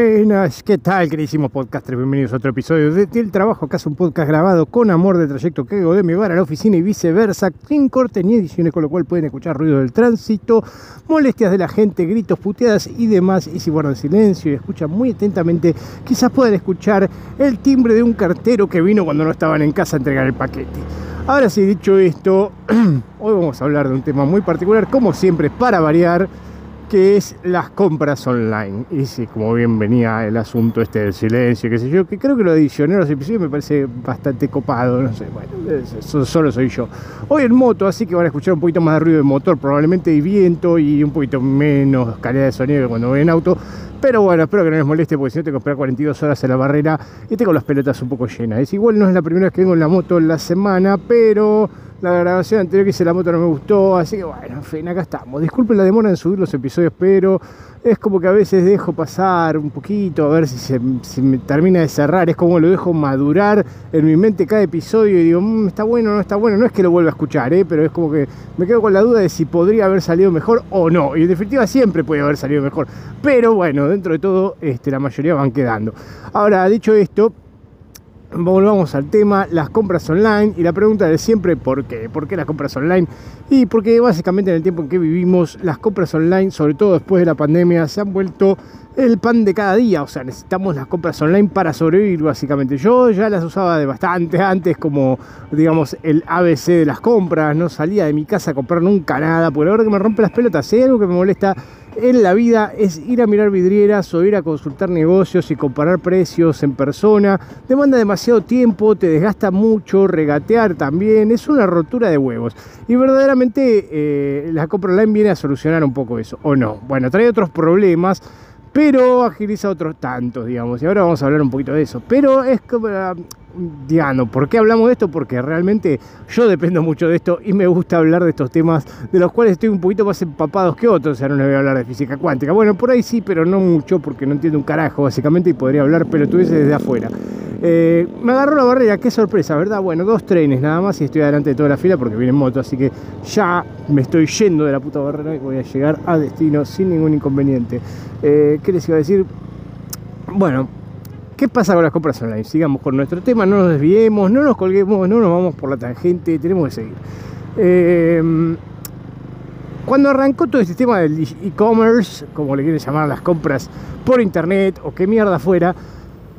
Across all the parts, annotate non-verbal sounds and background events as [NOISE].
Buenas, ¿qué tal, queridísimos podcasters? Bienvenidos a otro episodio de El Trabajo. Acá es un podcast grabado con amor de trayecto que hago de mi hogar a la oficina y viceversa, sin corte ni ediciones, con lo cual pueden escuchar ruido del tránsito, molestias de la gente, gritos, puteadas y demás. Y si guardan silencio y escuchan muy atentamente, quizás puedan escuchar el timbre de un cartero que vino cuando no estaban en casa a entregar el paquete. Ahora sí, dicho esto, [CLEARS THROAT] hoy vamos a hablar de un tema muy particular, como siempre, para variar que es las compras online. Y sí, como bien venía el asunto este del silencio, qué sé yo, que creo que lo adicioné a los episodios me parece bastante copado, no sé, bueno, solo soy yo. Hoy en moto, así que van a escuchar un poquito más de ruido de motor, probablemente de viento y un poquito menos calidad de sonido que cuando voy en auto. Pero bueno, espero que no les moleste porque si no tengo que esperar 42 horas en la barrera y tengo las pelotas un poco llenas. Es igual no es la primera vez que vengo en la moto en la semana, pero la grabación anterior que hice la moto no me gustó, así que bueno, en fin, acá estamos. Disculpen la demora en subir los episodios, pero es como que a veces dejo pasar un poquito a ver si se me termina de cerrar. Es como lo dejo madurar en mi mente cada episodio y digo, mmm, está bueno, no está bueno. No es que lo vuelva a escuchar, ¿eh? pero es como que me quedo con la duda de si podría haber salido mejor o no. Y en definitiva siempre puede haber salido mejor. Pero bueno, dentro de todo, este, la mayoría van quedando. Ahora, dicho esto, volvamos al tema, las compras online y la pregunta de siempre, ¿por qué? ¿Por qué las compras online? Y porque básicamente en el tiempo en que vivimos, las compras online, sobre todo después de la pandemia, se han vuelto el pan de cada día, o sea, necesitamos las compras online para sobrevivir básicamente. Yo ya las usaba de bastante antes como, digamos, el ABC de las compras, no salía de mi casa a comprar nunca nada, porque ahora que me rompe las pelotas, si hay algo que me molesta en la vida es ir a mirar vidrieras o ir a consultar negocios y comparar precios en persona. Demanda demasiado tiempo, te desgasta mucho, regatear también, es una rotura de huevos. Y verdaderamente eh, la compra online viene a solucionar un poco eso, ¿o no? Bueno, trae otros problemas pero agiliza otros tantos, digamos. Y ahora vamos a hablar un poquito de eso. Pero es como, Diano, ¿por qué hablamos de esto? Porque realmente yo dependo mucho de esto y me gusta hablar de estos temas de los cuales estoy un poquito más empapados que otros. O sea, no les voy a hablar de física cuántica. Bueno, por ahí sí, pero no mucho porque no entiendo un carajo, básicamente, y podría hablar, pero tuviese desde afuera. Eh, me agarró la barrera, qué sorpresa, ¿verdad? Bueno, dos trenes nada más y estoy adelante de toda la fila porque viene en moto, así que ya me estoy yendo de la puta barrera y voy a llegar a destino sin ningún inconveniente. Eh, ¿Qué les iba a decir? Bueno, ¿Qué pasa con las compras online? Sigamos con nuestro tema, no nos desviemos, no nos colguemos, no nos vamos por la tangente, tenemos que seguir. Eh, cuando arrancó todo este tema del e-commerce, como le quieren llamar las compras por internet o qué mierda fuera,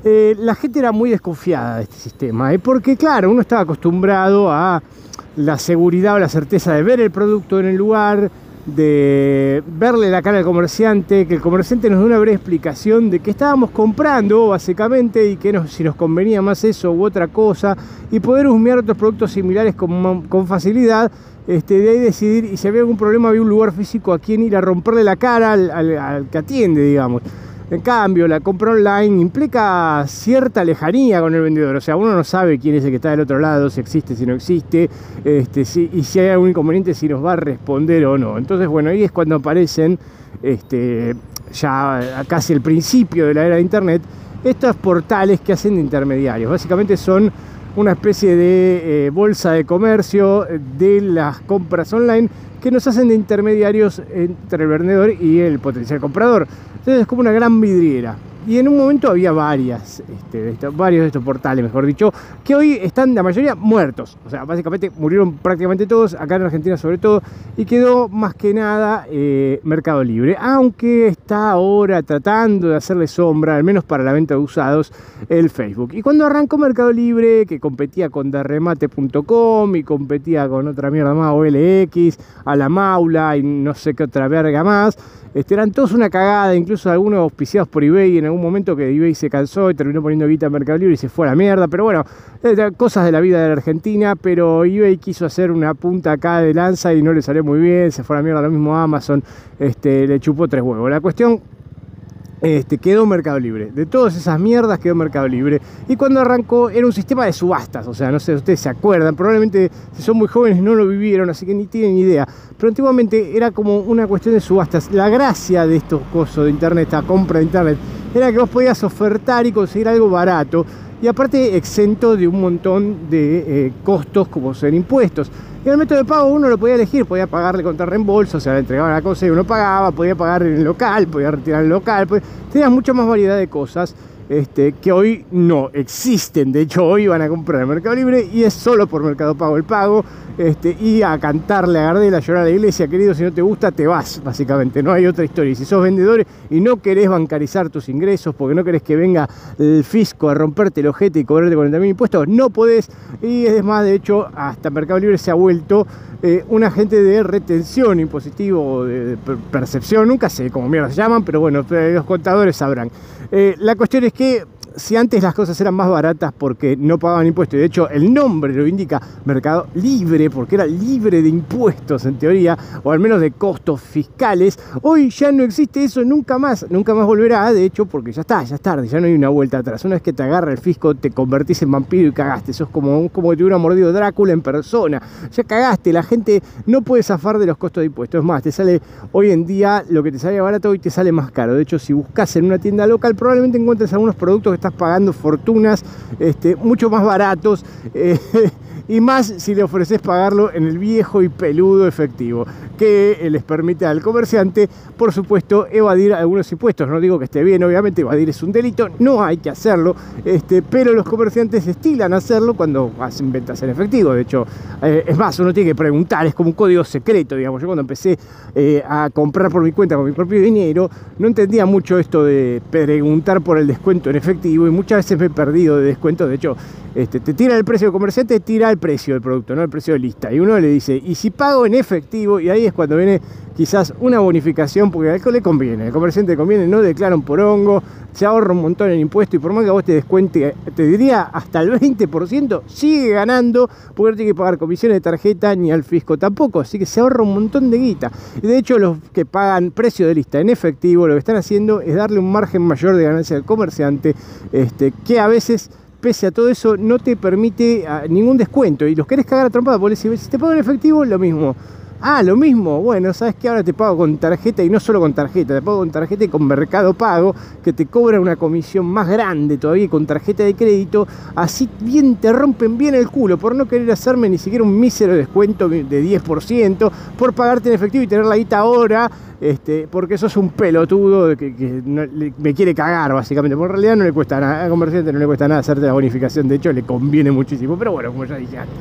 eh, la gente era muy desconfiada de este sistema, ¿eh? porque claro, uno estaba acostumbrado a la seguridad o la certeza de ver el producto en el lugar, de verle la cara al comerciante, que el comerciante nos dé una breve explicación de qué estábamos comprando básicamente y que si nos convenía más eso u otra cosa y poder husmear otros productos similares con, facilidad. Este, de ahí decidir y si había algún problema había un lugar físico a quien ir a romperle la cara al que atiende, digamos. En cambio, la compra online implica cierta lejanía con el vendedor. O sea, uno no sabe quién es el que está del otro lado, si existe, si no existe, este, y si hay algún inconveniente, si nos va a responder o no. Entonces, bueno, ahí es cuando aparecen, este, ya casi el principio de la era de Internet, estos portales que hacen de intermediarios. Básicamente son una especie de eh, bolsa de comercio de las compras online que nos hacen de intermediarios entre el vendedor y el potencial comprador. Entonces es como una gran vidriera. Y en un momento había varias, este, varios de estos portales, mejor dicho, que hoy están la mayoría muertos. O sea, básicamente murieron prácticamente todos, acá en Argentina sobre todo, y quedó más que nada eh, Mercado Libre. Aunque está ahora tratando de hacerle sombra, al menos para la venta de usados, el Facebook. Y cuando arrancó Mercado Libre, que competía con derremate.com y competía con otra mierda más, OLX, a la Maula y no sé qué otra verga más, este, eran todos una cagada, incluso algunos auspiciados por eBay en algún momento que eBay se cansó y terminó poniendo guita en Mercado Libre y se fue a la mierda. Pero bueno, cosas de la vida de la Argentina, pero eBay quiso hacer una punta acá de lanza y no le salió muy bien, se fue a la mierda lo mismo Amazon, este, le chupó tres huevos. La cuestión este, quedó Mercado Libre. De todas esas mierdas quedó Mercado Libre. Y cuando arrancó era un sistema de subastas. O sea, no sé, ustedes se acuerdan. Probablemente si son muy jóvenes no lo vivieron, así que ni tienen idea. Pero antiguamente era como una cuestión de subastas. La gracia de estos cosas de internet, esta compra de internet, era que vos podías ofertar y conseguir algo barato y aparte exento de un montón de eh, costos como ser impuestos. Y el método de pago uno lo podía elegir, podía pagarle contra reembolso, o sea, le entregaban la cosa y uno pagaba, podía pagar en el local, podía retirar en el local, pues, tenías mucha más variedad de cosas. Este, que hoy no existen. De hecho, hoy van a comprar en Mercado Libre y es solo por Mercado Pago el pago. Este, y a cantarle a Gardel, a llorar a la iglesia, querido, si no te gusta, te vas, básicamente. No hay otra historia. Y si sos vendedor y no querés bancarizar tus ingresos porque no querés que venga el fisco a romperte el ojete y cobrarte 40 mil impuestos, no podés. Y es más, de hecho, hasta Mercado Libre se ha vuelto eh, un agente de retención impositivo, de, percepción, nunca sé cómo mierda se llaman, pero bueno, los contadores sabrán. Eh, la cuestión es que que si antes las cosas eran más baratas porque no pagaban impuestos, y de hecho el nombre lo indica mercado libre, porque era libre de impuestos en teoría, o al menos de costos fiscales, hoy ya no existe eso nunca más, nunca más volverá, de hecho, porque ya está, ya es tarde, ya no hay una vuelta atrás. Una vez que te agarra el fisco, te convertís en vampiro y cagaste. Eso es como, como que te hubiera mordido Drácula en persona. Ya cagaste, la gente no puede zafar de los costos de impuestos. Es más, te sale hoy en día lo que te sale barato, hoy te sale más caro. De hecho, si buscas en una tienda local, probablemente encuentres algunos productos estás pagando fortunas este, mucho más baratos. Eh, [LAUGHS] y más si le ofreces pagarlo en el viejo y peludo efectivo, que les permite al comerciante, por supuesto, evadir algunos impuestos. No digo que esté bien, obviamente, evadir es un delito, no hay que hacerlo, este, pero los comerciantes estilan hacerlo cuando hacen ventas en efectivo. De hecho, eh, es más, uno tiene que preguntar, es como un código secreto, digamos. Yo cuando empecé eh, a comprar por mi cuenta con mi propio dinero, no entendía mucho esto de preguntar por el descuento en efectivo y muchas veces me he perdido de descuento. De hecho, este, te tira el precio de comerciante, tira el precio del producto, no el precio de lista. Y uno le dice, ¿y si pago en efectivo? Y ahí es cuando viene quizás una bonificación, porque al le conviene, al comerciante le conviene, no declaran por hongo, se ahorra un montón en impuesto y por más que vos te descuente, te diría hasta el 20%, sigue ganando, porque no tiene que pagar comisiones de tarjeta ni al fisco tampoco, así que se ahorra un montón de guita. Y de hecho los que pagan precio de lista en efectivo, lo que están haciendo es darle un margen mayor de ganancia al comerciante, este, que a veces pese a todo eso, no te permite ah, ningún descuento. Y los querés cagar a trompada, porque si te pago en efectivo, lo mismo. Ah, lo mismo. Bueno, sabes que ahora te pago con tarjeta y no solo con tarjeta, te pago con tarjeta y con Mercado Pago, que te cobra una comisión más grande todavía con tarjeta de crédito. Así bien te rompen bien el culo por no querer hacerme ni siquiera un mísero descuento de 10%, por pagarte en efectivo y tener la guita ahora este, porque sos un pelotudo que, me quiere cagar, básicamente. Porque en realidad no le cuesta nada, al comerciante no le cuesta nada hacerte la bonificación, de hecho le conviene muchísimo. Pero bueno, como ya dije antes.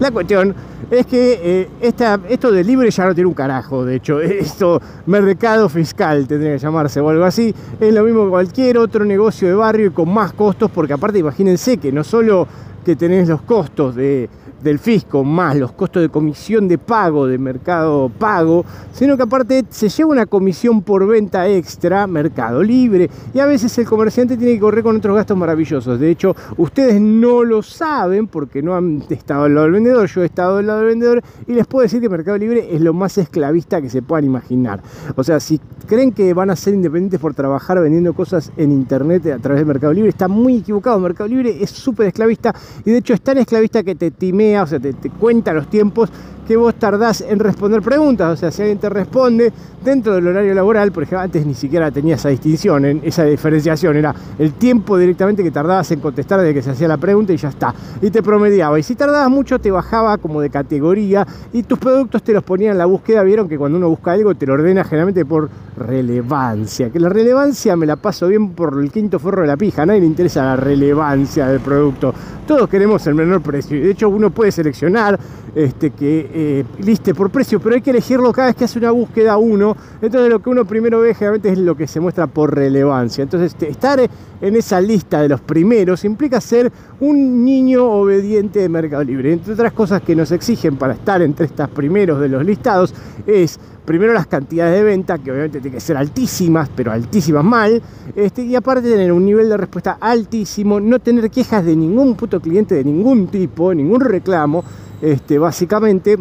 La cuestión es que eh, esto de libre ya no tiene un carajo, de hecho. [LAUGHS] Esto, mercado fiscal tendría que llamarse o algo así. Es lo mismo que cualquier otro negocio de barrio y con más costos, porque aparte imagínense que no solo que tenés los costos de del fisco más los costos de comisión de pago de mercado pago, sino que aparte se lleva una comisión por venta extra, mercado libre, y a veces el comerciante tiene que correr con otros gastos maravillosos. De hecho, ustedes no lo saben porque no han estado al lado del vendedor, yo he estado al lado del vendedor y les puedo decir que Mercado Libre es lo más esclavista que se puedan imaginar. O sea, si creen que van a ser independientes por trabajar vendiendo cosas en internet a través de Mercado Libre, está muy equivocado. Mercado Libre es súper esclavista y de hecho es tan esclavista que te timea o sea, te, cuenta los tiempos que vos tardás en responder preguntas. O sea, si alguien te responde dentro del horario laboral, por ejemplo, antes ni siquiera tenía esa distinción, esa diferenciación, era el tiempo directamente que tardabas en contestar desde que se hacía la pregunta y ya está. Y te promediaba. Y si tardabas mucho, te bajaba como de categoría y tus productos te los ponían en la búsqueda. Vieron que cuando uno busca algo, te lo ordena generalmente por relevancia. Que la relevancia me la paso bien por el quinto forro de la pija. A nadie le interesa la relevancia del producto. Todos queremos el menor precio. De hecho, uno puede seleccionar este, que eh, liste por precio, pero hay que elegirlo cada vez que hace una búsqueda uno. Entonces lo que uno primero ve generalmente es lo que se muestra por relevancia. Entonces estar en esa lista de los primeros implica ser un niño obediente de Mercado Libre. Entre otras cosas que nos exigen para estar entre estos primeros de los listados es primero las cantidades de venta, que obviamente tienen que ser altísimas, pero altísimas mal, este, y aparte tener un nivel de respuesta altísimo, no tener quejas de ningún puto cliente de ningún tipo, ningún reclamo, este, básicamente,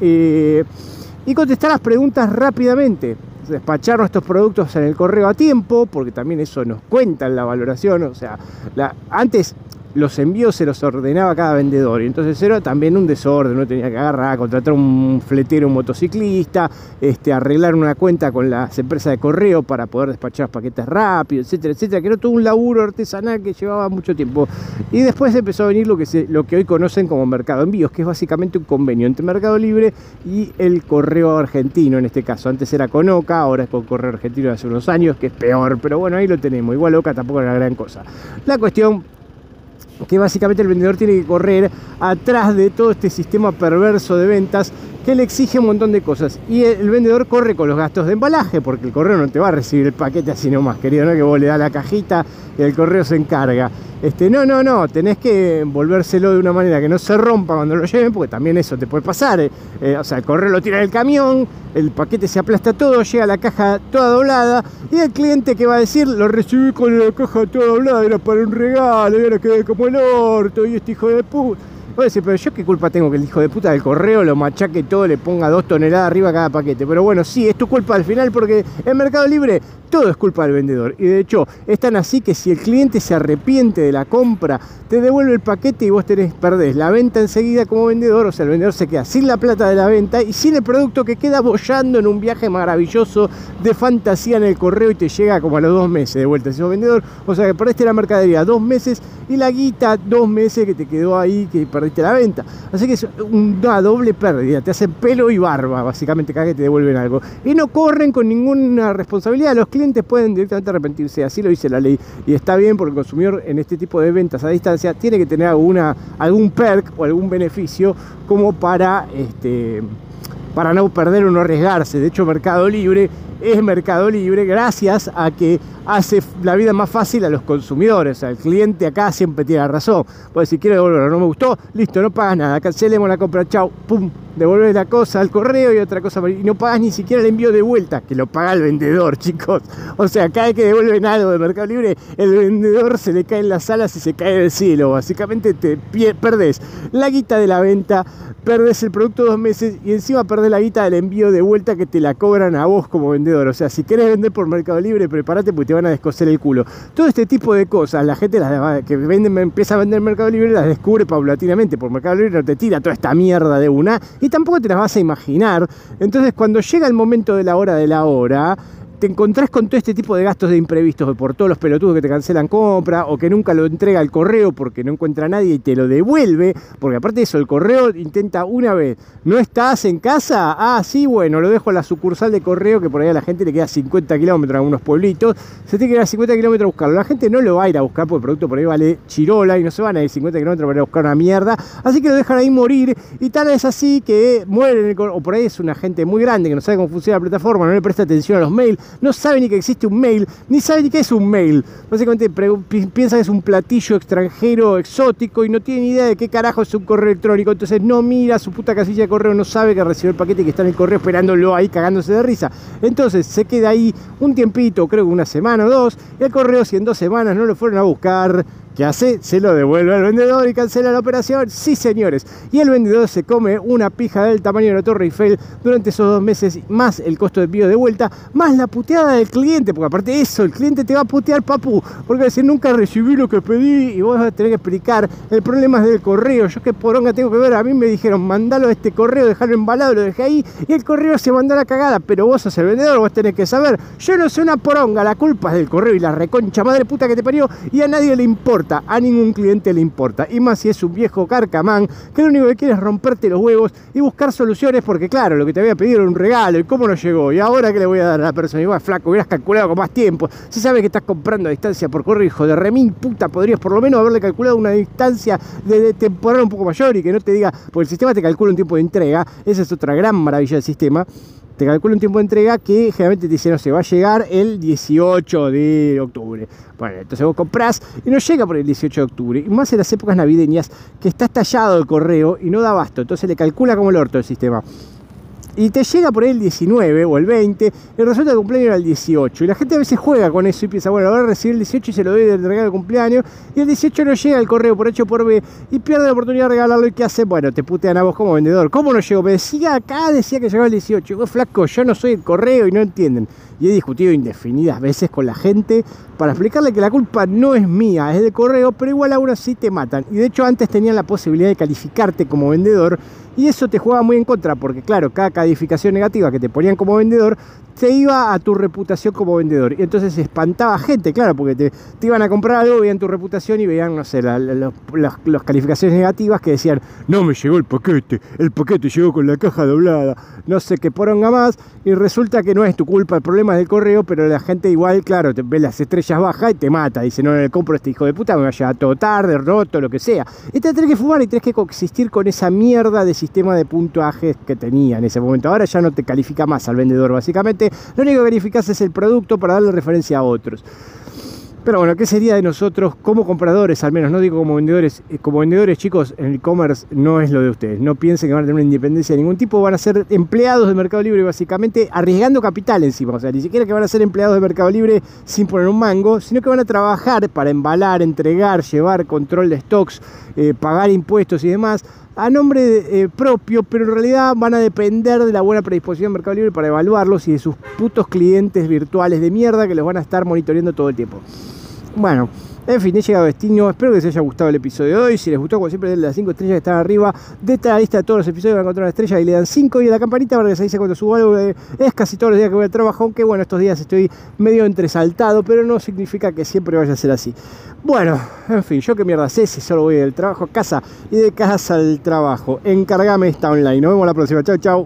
eh, y contestar las preguntas rápidamente. Despachar nuestros productos en el correo a tiempo, porque también eso nos cuenta en la valoración. O sea, antes los envíos se los ordenaba cada vendedor. Y entonces era también un desorden, uno tenía que agarrar, contratar un fletero, un motociclista, este, arreglar una cuenta con las empresas de correo para poder despachar paquetes rápido, etcétera, etcétera, que era todo un laburo artesanal que llevaba mucho tiempo. Y después empezó a venir lo que, lo que hoy conocen como mercado envíos, que es básicamente un convenio entre Mercado Libre y el correo argentino en este caso. Antes era con Oca, ahora es con correo argentino hace unos años, que es peor, pero bueno, ahí lo tenemos. Igual Oca tampoco era gran cosa. La cuestión que básicamente el vendedor tiene que correr atrás de todo este sistema perverso de ventas que le exige un montón de cosas. Y el vendedor corre con los gastos de embalaje, porque el correo no te va a recibir el paquete así nomás, querido, no que vos le das la cajita y el correo se encarga. Este, no, no, no, tenés que envolvérselo de una manera que no se rompa cuando lo lleven, porque también eso te puede pasar. Eh. Eh, o sea, el correo lo tira en el camión, el paquete se aplasta todo, llega a la caja toda doblada, y el cliente que va a decir, lo recibí con la caja toda doblada, era para un regalo, y ahora quedé como el orto, y este hijo de puta. Puede decir, pero yo qué culpa tengo que el hijo de puta del correo lo machaque todo, le ponga dos toneladas arriba a cada paquete. Pero bueno, sí, es tu culpa al final porque en Mercado Libre todo es culpa del vendedor. Y de hecho, es tan así que si el cliente se arrepiente de la compra, te devuelve el paquete y vos tenés, perdés la venta enseguida como vendedor. O sea, el vendedor se queda sin la plata de la venta y sin el producto que queda bollando en un viaje maravilloso de fantasía en el correo y te llega como a los dos meses de vuelta. Si sos vendedor, o sea que perdiste la mercadería dos meses y la guita dos meses que te quedó ahí que perdiste la venta. Así que es una doble pérdida. Te hacen pelo y barba, básicamente, cada que te devuelven algo. Y no corren con ninguna responsabilidad. Los clientes pueden directamente arrepentirse, así lo dice la ley. Y está bien porque el consumidor en este tipo de ventas a distancia tiene que tener alguna, algún perk o algún beneficio como para, este, para no perder o no arriesgarse. De hecho, Mercado Libre es Mercado Libre gracias a que hace la vida más fácil a los consumidores. El cliente acá siempre tiene razón. Puede decir, quiero devolverlo, no me gustó, listo, no pagas nada, cancelemos la compra, chao, pum, devolver la cosa al correo y otra cosa, y no pagas ni siquiera el envío de vuelta, que lo paga el vendedor, [LAUGHS] chicos. O sea, cada vez que devuelven algo de Mercado Libre, el vendedor se le cae en las alas y se cae del cielo. Básicamente te perdés la guita de la venta, perdés el producto dos meses y encima perdés la guita del envío de vuelta que te la cobran a vos como vendedor. O sea, si querés vender por Mercado Libre, prepárate porque te van a descoser el culo. Todo este tipo de cosas, la gente que venden, empieza a vender Mercado Libre las descubre paulatinamente. Por Mercado Libre no te tira toda esta mierda de una y tampoco te las vas a imaginar. Entonces, cuando llega el momento de la hora de la hora, te encontrás con todo este tipo de gastos de imprevistos por todos los pelotudos que te cancelan compra o que nunca lo entrega al correo porque no encuentra a nadie y te lo devuelve, porque aparte de eso, el correo intenta una vez, ¿no estás en casa? Ah, sí, bueno, lo dejo a la sucursal de correo que por ahí a la gente le queda 50 kilómetros en algunos pueblitos, se tiene que ir a 50 kilómetros a buscarlo. La gente no lo va a ir a buscar porque el producto por ahí vale chirola y no se van a ir 50 kilómetros para ir a buscar una mierda, así que lo dejan ahí morir y tal es así que mueren, el o por ahí es una gente muy grande que no sabe cómo funciona la plataforma, no le presta atención a los mails, no sabe ni que existe un mail, ni sabe ni qué es un mail. Básicamente piensa que es un platillo extranjero exótico y no tiene ni idea de qué carajo es un correo electrónico. Entonces no mira su puta casilla de correo, no sabe que recibió el paquete y que está en el correo esperándolo ahí cagándose de risa. Entonces se queda ahí un tiempito, creo que una semana o dos, y el correo si en dos semanas no lo fueron a buscar, ¿Qué hace? Se lo devuelve al vendedor y cancela la operación. Sí, señores. Y el vendedor se come una pija del tamaño de la Torre Eiffel durante esos dos meses, más el costo de envío de vuelta, más la puteada del cliente. Porque aparte de eso, el cliente te va a putear, papu. Porque va a decir, nunca recibí lo que pedí y vos vas a tener que explicar. El problema es del correo. Yo qué poronga tengo que ver. A mí me dijeron, mandalo a este correo, dejarlo embalado, lo dejé ahí. Y el correo se mandó a la cagada. Pero vos sos el vendedor, vos tenés que saber. Yo no soy una poronga. La culpa es del correo y la reconcha madre puta que te parió. Y a nadie le importa a ningún cliente le importa. Y más si es un viejo carcamán que lo único que quiere es romperte los huevos y buscar soluciones porque claro, lo que te había pedido era un regalo y cómo no llegó. Y ahora que le voy a dar a la persona, igual flaco, hubieras calculado con más tiempo. Si sabes que estás comprando a distancia por correo, de remil puta, podrías por lo menos haberle calculado una distancia de, temporal un poco mayor y que no te diga, porque el sistema te calcula un tiempo de entrega, esa es otra gran maravilla del sistema te calcula un tiempo de entrega que generalmente te dice, no sé, va a llegar el 18 de octubre. Bueno, entonces vos comprás y no llega por el 18 de octubre. Y más en las épocas navideñas que está estallado el correo y no da abasto. Entonces le calcula como el orto el sistema. Y te llega por ahí el 19 o el 20, y resulta el cumpleaños era el 18. Y la gente a veces juega con eso y piensa, bueno, ahora recibir el 18 y se lo doy del regalo de cumpleaños. Y el 18 no llega el correo por hecho por B y pierde la oportunidad de regalarlo. ¿Y qué hace? Bueno, te putean a vos como vendedor. ¿Cómo no llegó? Me decía acá, decía que llegaba el 18. Vos, flaco, yo no soy el correo y no entienden. Y he discutido indefinidas veces con la gente para explicarle que la culpa no es mía, es del correo, pero igual aún así te matan. Y de hecho antes tenían la posibilidad de calificarte como vendedor y eso te juega muy en contra, porque claro, cada calificación negativa que te ponían como vendedor te iba a tu reputación como vendedor. Y entonces espantaba gente, claro, porque te, iban a comprar algo, veían tu reputación y veían, no sé, las calificaciones negativas que decían, no me llegó el paquete, el paquete llegó con la caja doblada, no sé qué poronga más. Y resulta que no es tu culpa, el problema del correo, pero la gente igual, claro, te ve las estrellas bajas y te mata. Dice, no, le compro este hijo de puta, me va a llegar todo tarde, roto, lo que sea. Y te tenés que fumar y tenés que coexistir con esa mierda de sistema de puntuajes que tenía en ese momento. Ahora ya no te califica más al vendedor, básicamente. Lo único que verificas es el producto para darle referencia a otros. Pero bueno, ¿qué sería de nosotros como compradores, al menos? No digo como vendedores. Eh, como vendedores, chicos, el e-commerce no es lo de ustedes. No piensen que van a tener una independencia de ningún tipo. Van a ser empleados de Mercado Libre, básicamente, arriesgando capital encima. O sea, ni siquiera que van a ser empleados de Mercado Libre sin poner un mango, sino que van a trabajar para embalar, entregar, llevar control de stocks, eh, pagar impuestos y demás a nombre eh, propio, pero en realidad van a depender de la buena predisposición de Mercado Libre para evaluarlos y de sus putos clientes virtuales de mierda que los van a estar monitoreando todo el tiempo. Bueno, en fin, he llegado a destino. Espero que les haya gustado el episodio de hoy. Si les gustó, como siempre, denle las 5 estrellas que están arriba de esta lista de todos los episodios. Van a encontrar una estrella y le dan 5 y a la campanita para que se dice cuando subo algo. Es casi todos los días que voy al trabajo, aunque bueno, estos días estoy medio entresaltado, pero no significa que siempre vaya a ser así. Bueno, en fin, yo qué mierda sé si solo voy del trabajo a casa y de casa al trabajo. Encargame esta online. Nos vemos la próxima. Chao, chao.